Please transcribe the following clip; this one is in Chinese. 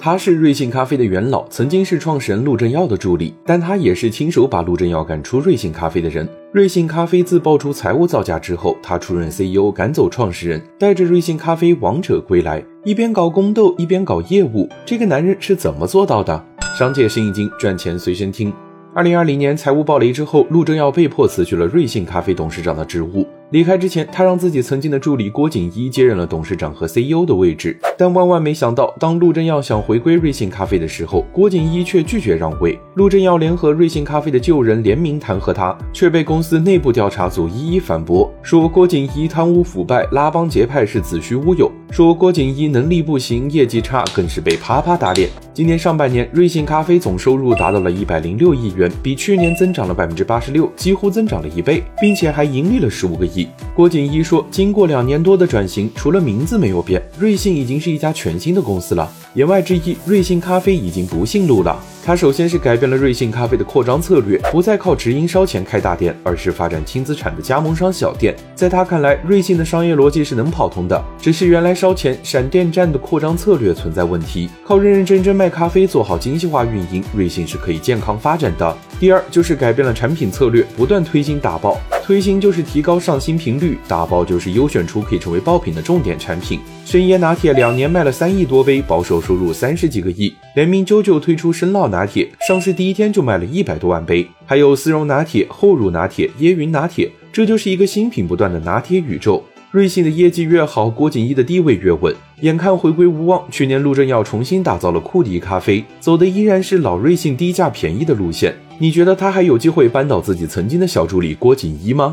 他是瑞幸咖啡的元老，曾经是创始人陆正耀的助理，但他也是亲手把陆正耀赶出瑞幸咖啡的人。瑞幸咖啡自爆出财务造假之后，他出任 CEO，赶走创始人，带着瑞幸咖啡王者归来，一边搞宫斗，一边搞业务。这个男人是怎么做到的？商界生意经，赚钱随身听。二零二零年财务暴雷之后，陆正耀被迫辞去了瑞幸咖啡董事长的职务。离开之前，他让自己曾经的助理郭锦一接任了董事长和 CEO 的位置。但万万没想到，当陆正耀想回归瑞幸咖啡的时候，郭锦一却拒绝让位。陆正耀联合瑞幸咖啡的旧人联名弹劾他，却被公司内部调查组一一反驳，说郭锦一贪污腐败、拉帮结派是子虚乌有。说郭锦一能力不行，业绩差，更是被啪啪打脸。今年上半年，瑞幸咖啡总收入达到了一百零六亿元，比去年增长了百分之八十六，几乎增长了一倍，并且还盈利了十五个亿。郭锦一说，经过两年多的转型，除了名字没有变，瑞幸已经是一家全新的公司了。言外之意，瑞幸咖啡已经不姓陆了。他首先是改变了瑞幸咖啡的扩张策略，不再靠直营烧钱开大店，而是发展轻资产的加盟商小店。在他看来，瑞幸的商业逻辑是能跑通的，只是原来烧钱闪电战的扩张策略存在问题。靠认认真真卖咖啡，做好精细化运营，瑞幸是可以健康发展的。第二就是改变了产品策略，不断推新打爆。推新就是提高上新频率，打爆就是优选出可以成为爆品的重点产品。深椰拿铁两年卖了三亿多杯，保守收入三十几个亿。联名 JoJo 推出深酪拿铁，上市第一天就卖了一百多万杯。还有丝绒拿铁、厚乳拿铁、椰云拿铁，这就是一个新品不断的拿铁宇宙。瑞幸的业绩越好，郭锦一的地位越稳。眼看回归无望，去年陆正耀重新打造了库迪咖啡，走的依然是老瑞幸低价便宜的路线。你觉得他还有机会扳倒自己曾经的小助理郭锦一吗？